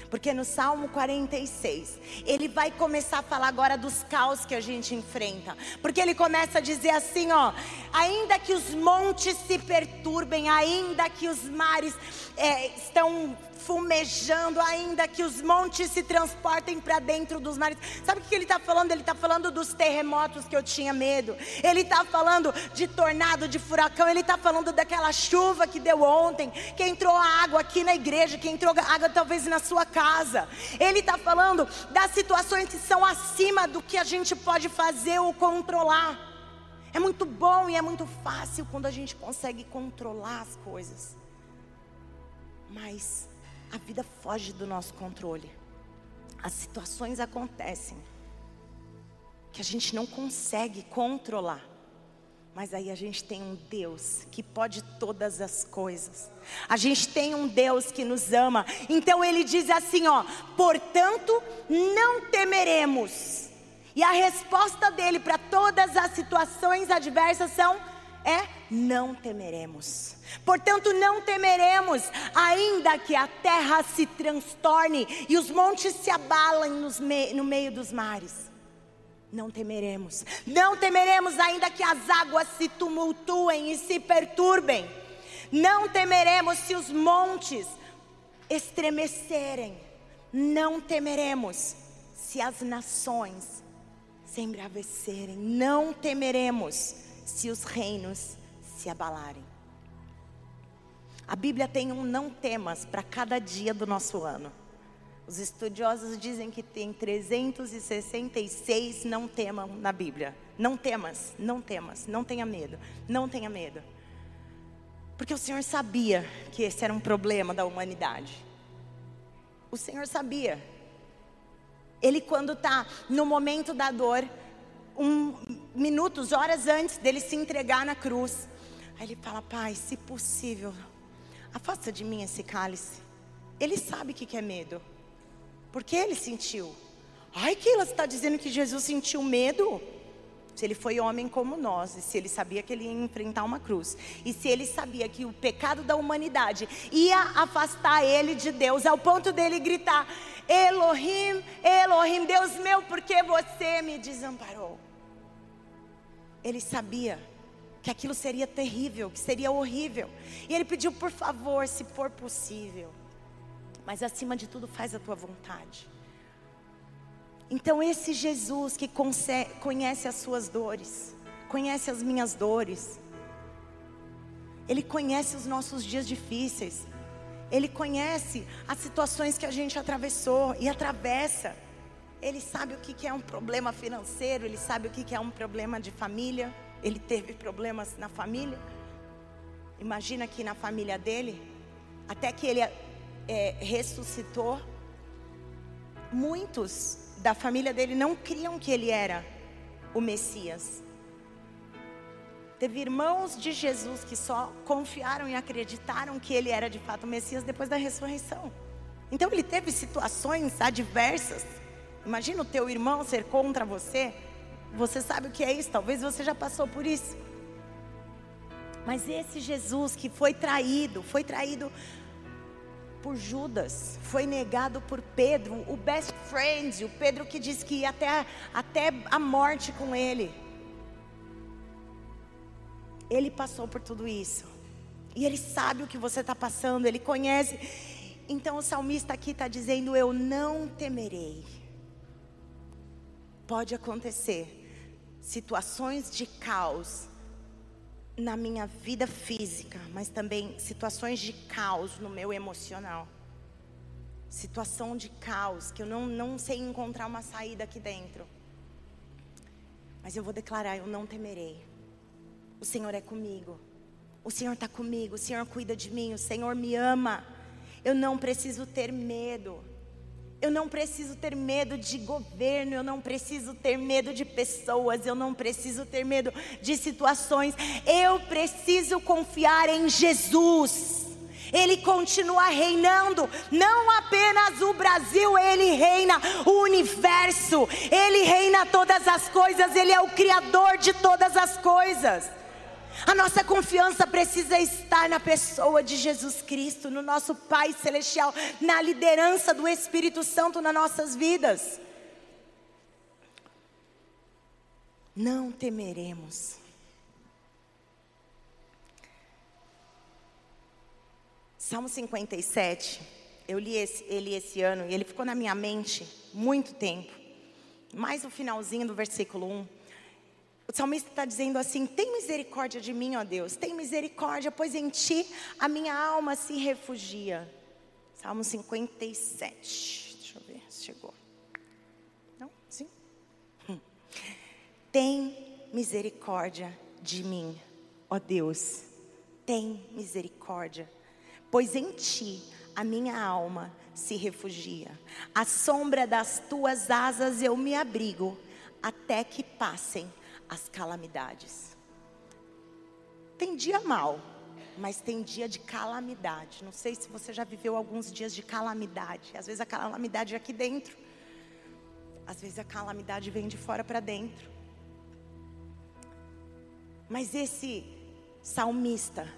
Porque no Salmo 46, ele vai começar a falar agora dos caos que a gente enfrenta. Porque ele começa a dizer assim, ó: ainda que os montes se perturbem, ainda que os mares é, estão fumejando, ainda que os montes se transportem para dentro dos mares. Sabe o que ele está falando? Ele está falando dos terremotos que eu tinha medo. Ele está falando de tornado, de furacão. Ele está falando daquela chuva que deu ontem, que entrou água aqui na igreja, que entrou água talvez na sua casa. Ele está falando das situações que são acima do que a gente pode fazer ou controlar. É muito bom e é muito fácil quando a gente consegue controlar as coisas. Mas a vida foge do nosso controle. As situações acontecem que a gente não consegue controlar. Mas aí a gente tem um Deus que pode todas as coisas. A gente tem um Deus que nos ama. Então ele diz assim, ó: "Portanto, não temeremos". E a resposta dele para todas as situações adversas são é não temeremos. Portanto, não temeremos, ainda que a terra se transtorne e os montes se abalem me no meio dos mares. Não temeremos, não temeremos, ainda que as águas se tumultuem e se perturbem. Não temeremos se os montes estremecerem. Não temeremos se as nações se embravecerem. Não temeremos se os reinos se abalarem. A Bíblia tem um não temas para cada dia do nosso ano. Os estudiosos dizem que tem 366 não temam na Bíblia. Não temas, não temas, não tenha medo, não tenha medo. Porque o Senhor sabia que esse era um problema da humanidade. O Senhor sabia. Ele, quando está no momento da dor, um, minutos, horas antes dele se entregar na cruz, aí ele fala: Pai, se possível, afasta de mim esse cálice. Ele sabe o que é medo. Porque ele sentiu. Ai, Keila, você está dizendo que Jesus sentiu medo? Se ele foi homem como nós, e se ele sabia que ele ia enfrentar uma cruz, e se ele sabia que o pecado da humanidade ia afastar ele de Deus, ao ponto dele gritar: Elohim, Elohim, Deus meu, por que você me desamparou? Ele sabia que aquilo seria terrível, que seria horrível, e ele pediu, por favor, se for possível, mas acima de tudo, faz a tua vontade. Então, esse Jesus que conhece as suas dores, conhece as minhas dores, Ele conhece os nossos dias difíceis, Ele conhece as situações que a gente atravessou e atravessa. Ele sabe o que é um problema financeiro, Ele sabe o que é um problema de família. Ele teve problemas na família. Imagina que na família dele, até que ele é, ressuscitou, muitos da família dele não criam que ele era o Messias. Teve irmãos de Jesus que só confiaram e acreditaram que ele era de fato o Messias depois da ressurreição. Então ele teve situações adversas. Imagina o teu irmão ser contra você. Você sabe o que é isso? Talvez você já passou por isso. Mas esse Jesus que foi traído, foi traído por Judas, foi negado por Pedro, o best friend, o Pedro que disse que ia até, até a morte com ele. Ele passou por tudo isso. E ele sabe o que você está passando, ele conhece. Então o salmista aqui está dizendo: Eu não temerei. Pode acontecer situações de caos na minha vida física, mas também situações de caos no meu emocional. Situação de caos, que eu não, não sei encontrar uma saída aqui dentro. Mas eu vou declarar: eu não temerei. O Senhor é comigo. O Senhor está comigo. O Senhor cuida de mim. O Senhor me ama. Eu não preciso ter medo. Eu não preciso ter medo de governo, eu não preciso ter medo de pessoas, eu não preciso ter medo de situações. Eu preciso confiar em Jesus. Ele continua reinando, não apenas o Brasil, ele reina o universo, ele reina todas as coisas, ele é o criador de todas as coisas. A nossa confiança precisa estar na pessoa de Jesus Cristo, no nosso Pai Celestial, na liderança do Espírito Santo nas nossas vidas. Não temeremos. Salmo 57, eu li esse, ele esse ano e ele ficou na minha mente muito tempo. Mais o finalzinho do versículo 1. Salmista está dizendo assim: tem misericórdia de mim, ó Deus, tem misericórdia, pois em ti a minha alma se refugia. Salmo 57. Deixa eu ver se chegou. Não? Sim? Hum. Tem misericórdia de mim, ó Deus, tem misericórdia, pois em ti a minha alma se refugia. À sombra das tuas asas eu me abrigo, até que passem as calamidades. Tem dia mal, mas tem dia de calamidade. Não sei se você já viveu alguns dias de calamidade. Às vezes a calamidade é aqui dentro, às vezes a calamidade vem de fora para dentro. Mas esse salmista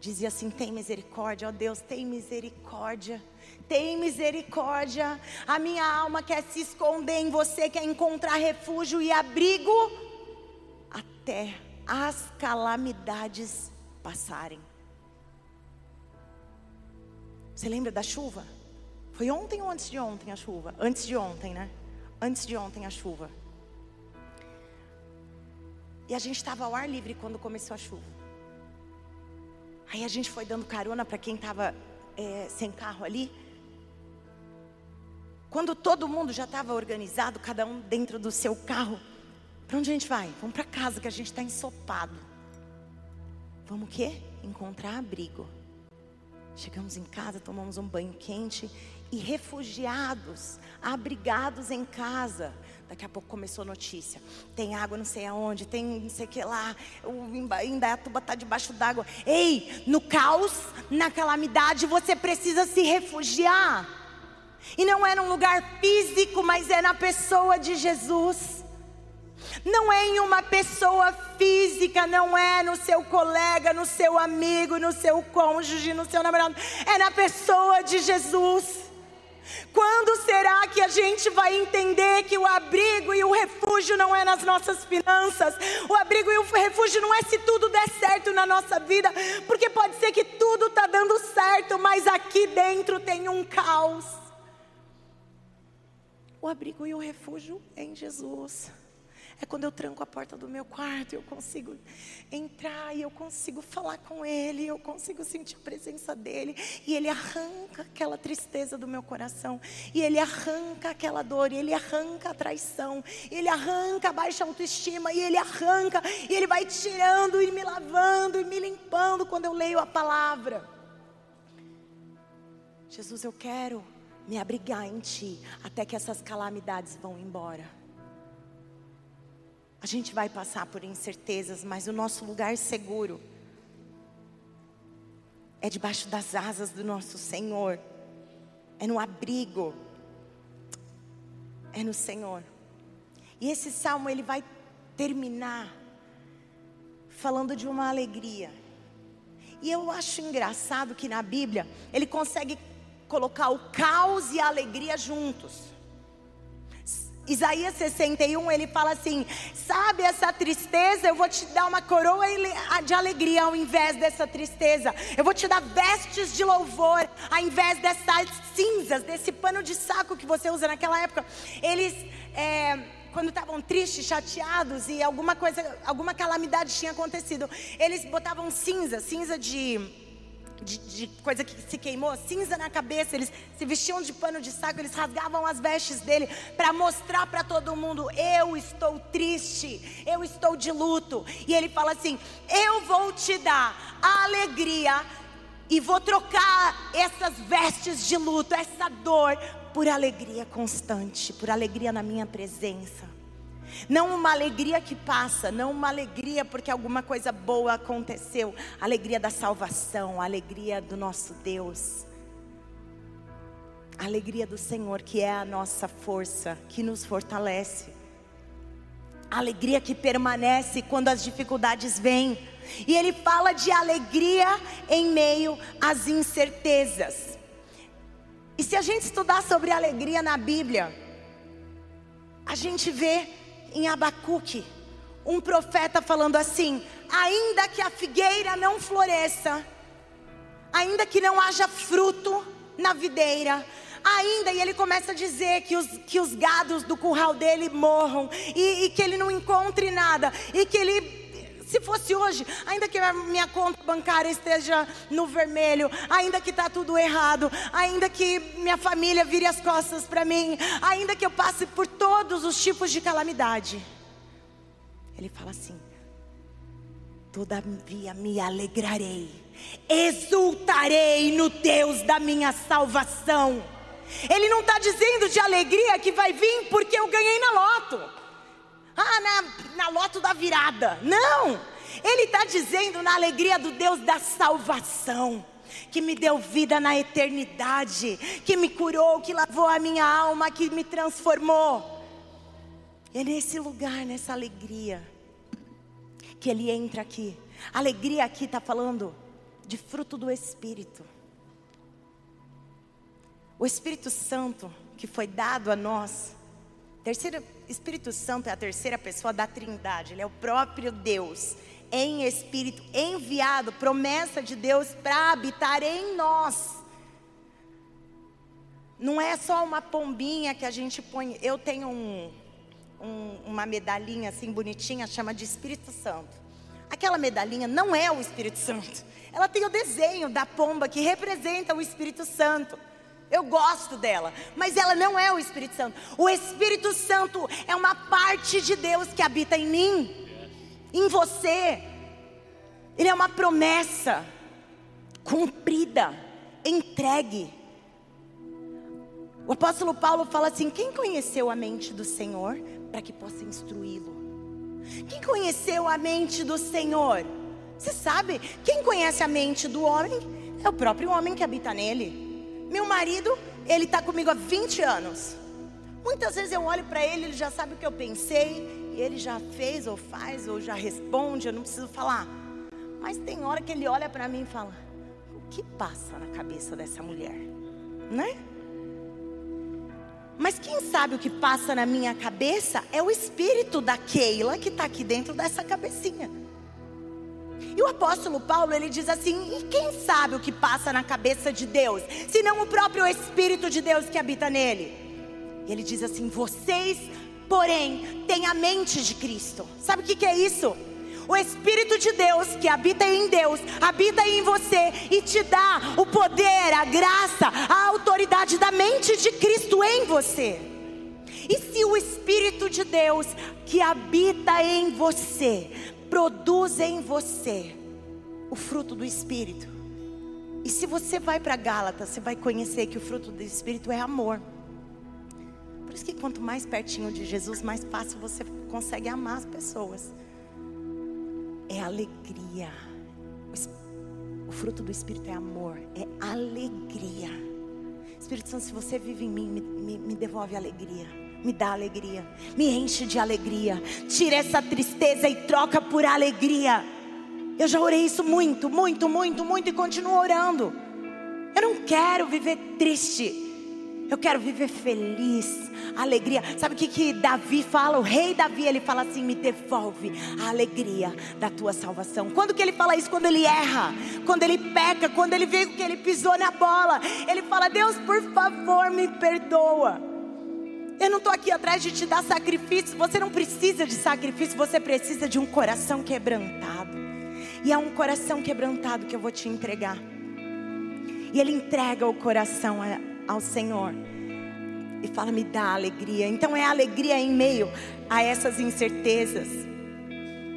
dizia assim: tem misericórdia, ó Deus, tem misericórdia. Tem misericórdia, a minha alma quer se esconder em você, quer encontrar refúgio e abrigo até as calamidades passarem. Você lembra da chuva? Foi ontem ou antes de ontem a chuva? Antes de ontem, né? Antes de ontem a chuva. E a gente estava ao ar livre quando começou a chuva. Aí a gente foi dando carona para quem estava é, sem carro ali. Quando todo mundo já estava organizado, cada um dentro do seu carro, para onde a gente vai? Vamos para casa que a gente está ensopado. Vamos o quê? Encontrar abrigo. Chegamos em casa, tomamos um banho quente e refugiados, abrigados em casa. Daqui a pouco começou a notícia. Tem água não sei aonde, tem não sei o que lá. O Indaiatuba está debaixo d'água. Ei, no caos, na calamidade, você precisa se refugiar. E não é num lugar físico, mas é na pessoa de Jesus. Não é em uma pessoa física, não é no seu colega, no seu amigo, no seu cônjuge, no seu namorado. É na pessoa de Jesus. Quando será que a gente vai entender que o abrigo e o refúgio não é nas nossas finanças? O abrigo e o refúgio não é se tudo der certo na nossa vida, porque pode ser que tudo está dando certo, mas aqui dentro tem um caos. O abrigo e o refúgio é em Jesus. É quando eu tranco a porta do meu quarto, eu consigo entrar e eu consigo falar com Ele, eu consigo sentir a presença dEle, e Ele arranca aquela tristeza do meu coração, e Ele arranca aquela dor, e Ele arranca a traição, e Ele arranca a baixa autoestima, e Ele arranca, e Ele vai tirando e me lavando e me limpando quando eu leio a palavra. Jesus, eu quero me abrigar em Ti até que essas calamidades vão embora. A gente vai passar por incertezas, mas o nosso lugar seguro é debaixo das asas do nosso Senhor, é no abrigo, é no Senhor. E esse salmo ele vai terminar falando de uma alegria. E eu acho engraçado que na Bíblia ele consegue colocar o caos e a alegria juntos. Isaías 61, ele fala assim: Sabe essa tristeza? Eu vou te dar uma coroa de alegria ao invés dessa tristeza. Eu vou te dar vestes de louvor ao invés dessas cinzas, desse pano de saco que você usa naquela época. Eles. É, quando estavam tristes, chateados e alguma coisa, alguma calamidade tinha acontecido, eles botavam cinza, cinza de de, de, coisa que se queimou, cinza na cabeça, eles se vestiam de pano de saco, eles rasgavam as vestes dele para mostrar para todo mundo: eu estou triste, eu estou de luto. E ele fala assim: eu vou te dar a alegria e vou trocar essas vestes de luto, essa dor, por alegria constante, por alegria na minha presença. Não uma alegria que passa, não uma alegria porque alguma coisa boa aconteceu, alegria da salvação, alegria do nosso Deus. Alegria do Senhor, que é a nossa força, que nos fortalece. Alegria que permanece quando as dificuldades vêm. E ele fala de alegria em meio às incertezas. E se a gente estudar sobre alegria na Bíblia, a gente vê em Abacuque, um profeta falando assim: ainda que a figueira não floresça, ainda que não haja fruto na videira, ainda, e ele começa a dizer que os, que os gados do curral dele morram, e, e que ele não encontre nada, e que ele se fosse hoje, ainda que a minha conta bancária esteja no vermelho, ainda que está tudo errado, ainda que minha família vire as costas para mim, ainda que eu passe por todos os tipos de calamidade, ele fala assim: todavia me alegrarei, exultarei no Deus da minha salvação. Ele não está dizendo de alegria que vai vir porque eu ganhei na loto ah, na, na loto da virada. Não! Ele está dizendo na alegria do Deus da salvação que me deu vida na eternidade, que me curou, que lavou a minha alma, que me transformou. É nesse lugar, nessa alegria, que ele entra aqui. Alegria aqui está falando de fruto do Espírito. O Espírito Santo que foi dado a nós Terceiro, Espírito Santo é a terceira pessoa da Trindade. Ele é o próprio Deus em espírito enviado, promessa de Deus para habitar em nós. Não é só uma pombinha que a gente põe. Eu tenho um, um, uma medalhinha assim bonitinha, chama de Espírito Santo. Aquela medalhinha não é o Espírito Santo. Ela tem o desenho da pomba que representa o Espírito Santo. Eu gosto dela, mas ela não é o Espírito Santo. O Espírito Santo é uma parte de Deus que habita em mim, em você. Ele é uma promessa cumprida, entregue. O apóstolo Paulo fala assim: quem conheceu a mente do Senhor para que possa instruí-lo? Quem conheceu a mente do Senhor? Você sabe, quem conhece a mente do homem é o próprio homem que habita nele. Meu marido, ele está comigo há 20 anos. Muitas vezes eu olho para ele, ele já sabe o que eu pensei, e ele já fez ou faz ou já responde, eu não preciso falar. Mas tem hora que ele olha para mim e fala: "O que passa na cabeça dessa mulher?" Né? Mas quem sabe o que passa na minha cabeça é o espírito da Keila que está aqui dentro dessa cabecinha. E o apóstolo Paulo, ele diz assim: e quem sabe o que passa na cabeça de Deus, se não o próprio Espírito de Deus que habita nele? E ele diz assim: vocês, porém, têm a mente de Cristo. Sabe o que, que é isso? O Espírito de Deus que habita em Deus, habita em você e te dá o poder, a graça, a autoridade da mente de Cristo em você. E se o Espírito de Deus que habita em você produz em você o fruto do Espírito. E se você vai para Gálatas, você vai conhecer que o fruto do Espírito é amor. Por isso que quanto mais pertinho de Jesus, mais fácil você consegue amar as pessoas. É alegria. O fruto do Espírito é amor, é alegria. Espírito Santo, se você vive em mim, me, me, me devolve alegria me dá alegria, me enche de alegria, tira essa tristeza e troca por alegria. Eu já orei isso muito, muito, muito, muito e continuo orando. Eu não quero viver triste. Eu quero viver feliz, alegria. Sabe o que, que Davi fala? O rei Davi, ele fala assim: me devolve a alegria da tua salvação. Quando que ele fala isso? Quando ele erra, quando ele peca, quando ele vê que ele pisou na bola. Ele fala: Deus, por favor, me perdoa. Eu não estou aqui atrás de te dar sacrifício. Você não precisa de sacrifício, você precisa de um coração quebrantado. E é um coração quebrantado que eu vou te entregar. E Ele entrega o coração ao Senhor. E fala, me dá alegria. Então é alegria em meio a essas incertezas.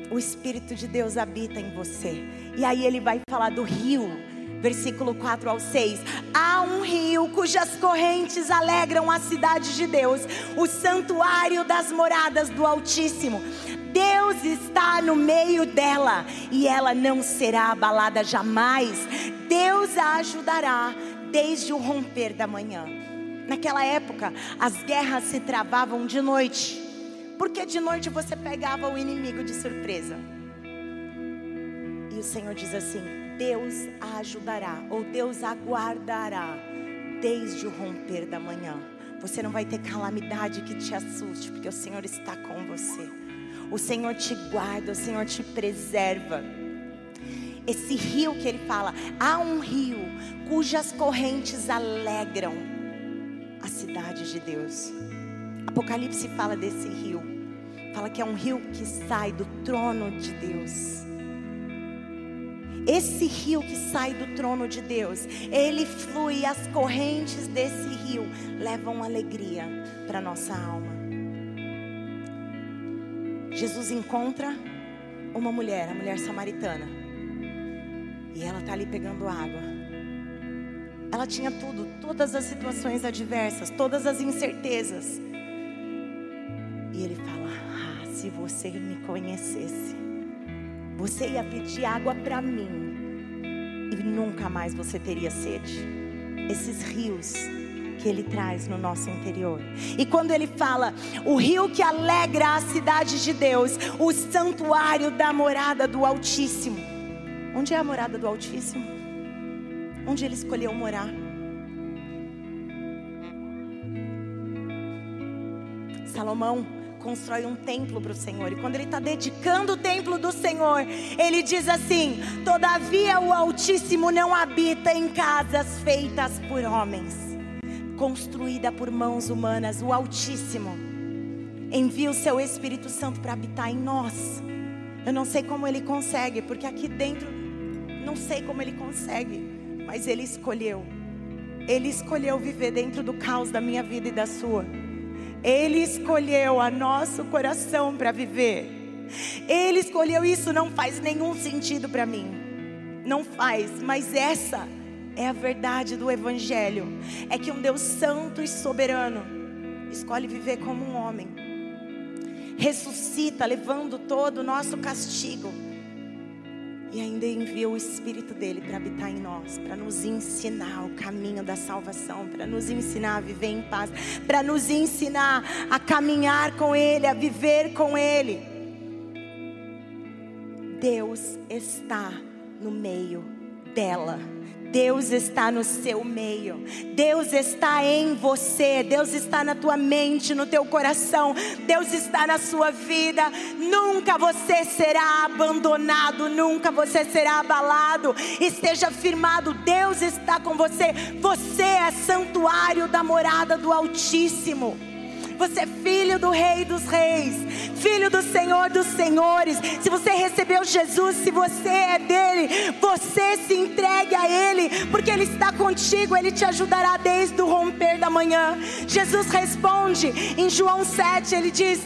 O Espírito de Deus habita em você. E aí ele vai falar do rio versículo 4 ao 6. Há um rio cujas correntes alegram a cidade de Deus, o santuário das moradas do Altíssimo. Deus está no meio dela e ela não será abalada jamais. Deus a ajudará desde o romper da manhã. Naquela época, as guerras se travavam de noite, porque de noite você pegava o inimigo de surpresa. E o Senhor diz assim: Deus a ajudará, ou Deus aguardará desde o romper da manhã. Você não vai ter calamidade que te assuste, porque o Senhor está com você. O Senhor te guarda, o Senhor te preserva. Esse rio que ele fala, há um rio cujas correntes alegram a cidade de Deus. Apocalipse fala desse rio. Fala que é um rio que sai do trono de Deus. Esse rio que sai do trono de Deus, ele flui, as correntes desse rio levam alegria para nossa alma. Jesus encontra uma mulher, a mulher samaritana, e ela está ali pegando água. Ela tinha tudo, todas as situações adversas, todas as incertezas. E ele fala: Ah, se você me conhecesse você ia pedir água para mim e nunca mais você teria sede. Esses rios que ele traz no nosso interior. E quando ele fala, o rio que alegra a cidade de Deus, o santuário da morada do Altíssimo. Onde é a morada do Altíssimo? Onde ele escolheu morar? Salomão constrói um templo para o Senhor. E quando ele está dedicando o templo do Senhor, ele diz assim: Todavia o Altíssimo não habita em casas feitas por homens. construída por mãos humanas. O Altíssimo envia o seu Espírito Santo para habitar em nós. Eu não sei como ele consegue, porque aqui dentro não sei como ele consegue, mas ele escolheu. Ele escolheu viver dentro do caos da minha vida e da sua. Ele escolheu a nosso coração para viver. Ele escolheu isso, não faz nenhum sentido para mim. Não faz, mas essa é a verdade do Evangelho. É que um Deus santo e soberano escolhe viver como um homem. Ressuscita, levando todo o nosso castigo. E ainda envia o Espírito dele para habitar em nós, para nos ensinar o caminho da salvação, para nos ensinar a viver em paz, para nos ensinar a caminhar com Ele, a viver com Ele. Deus está no meio dela. Deus está no seu meio. Deus está em você. Deus está na tua mente, no teu coração. Deus está na sua vida. Nunca você será abandonado, nunca você será abalado. Esteja firmado. Deus está com você. Você é santuário da morada do Altíssimo. Você é filho do Rei dos Reis, filho do Senhor dos Senhores. Se você recebeu Jesus, se você é dele, você se entregue a Ele, porque Ele está contigo, Ele te ajudará desde o romper da manhã. Jesus responde em João 7, ele diz.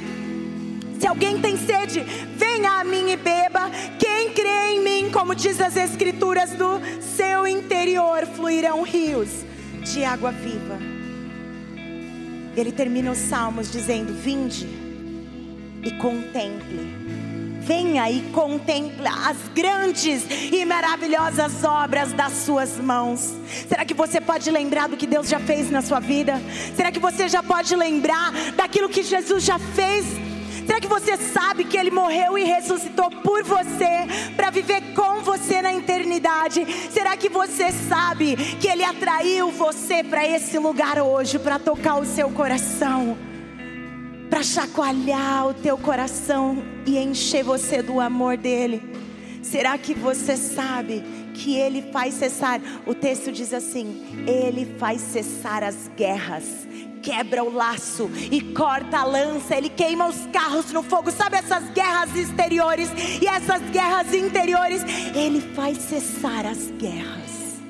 Se alguém tem sede, venha a mim e beba. Quem crê em mim, como diz as Escrituras, do seu interior fluirão rios de água viva. Ele termina os salmos dizendo: Vinde e contemple. Venha e contemple as grandes e maravilhosas obras das suas mãos. Será que você pode lembrar do que Deus já fez na sua vida? Será que você já pode lembrar daquilo que Jesus já fez? Será que você sabe que Ele morreu e ressuscitou por você, para viver com você na eternidade? Será que você sabe que Ele atraiu você para esse lugar hoje, para tocar o seu coração? Para chacoalhar o teu coração e encher você do amor dele? Será que você sabe que ele faz cessar? O texto diz assim: ele faz cessar as guerras quebra o laço e corta a lança, ele queima os carros no fogo. Sabe essas guerras exteriores e essas guerras interiores? Ele faz cessar as guerras.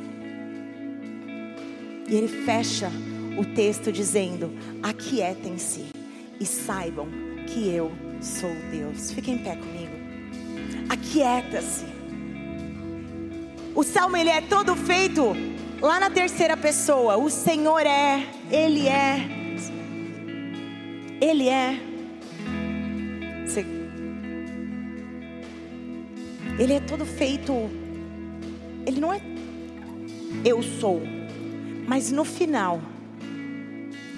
E ele fecha o texto dizendo: Aquietem-se e saibam que eu sou Deus. Fiquem em pé comigo. Aquieta-se. O salmo ele é todo feito lá na terceira pessoa. O Senhor é, Ele é, Ele é. Ele é todo feito. Ele não é eu sou, mas no final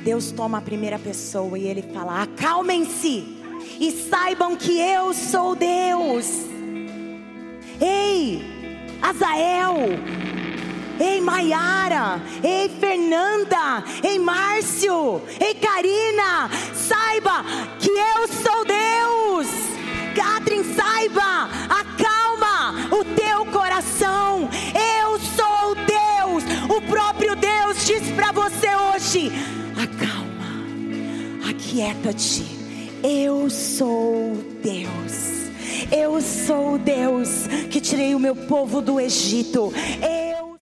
Deus toma a primeira pessoa e ele fala: acalmem-se e saibam que eu sou Deus. Ei, Azael, Ei, Maiara. Ei, Fernanda. Ei, Márcio. Ei, Karina. Saiba que eu sou Deus. Catherine, saiba. Acalma o teu coração. Eu sou Deus. O próprio Deus diz para você hoje: acalma. Aquieta-te. Eu sou Deus. Eu sou Deus que tirei o meu povo do Egito. Eu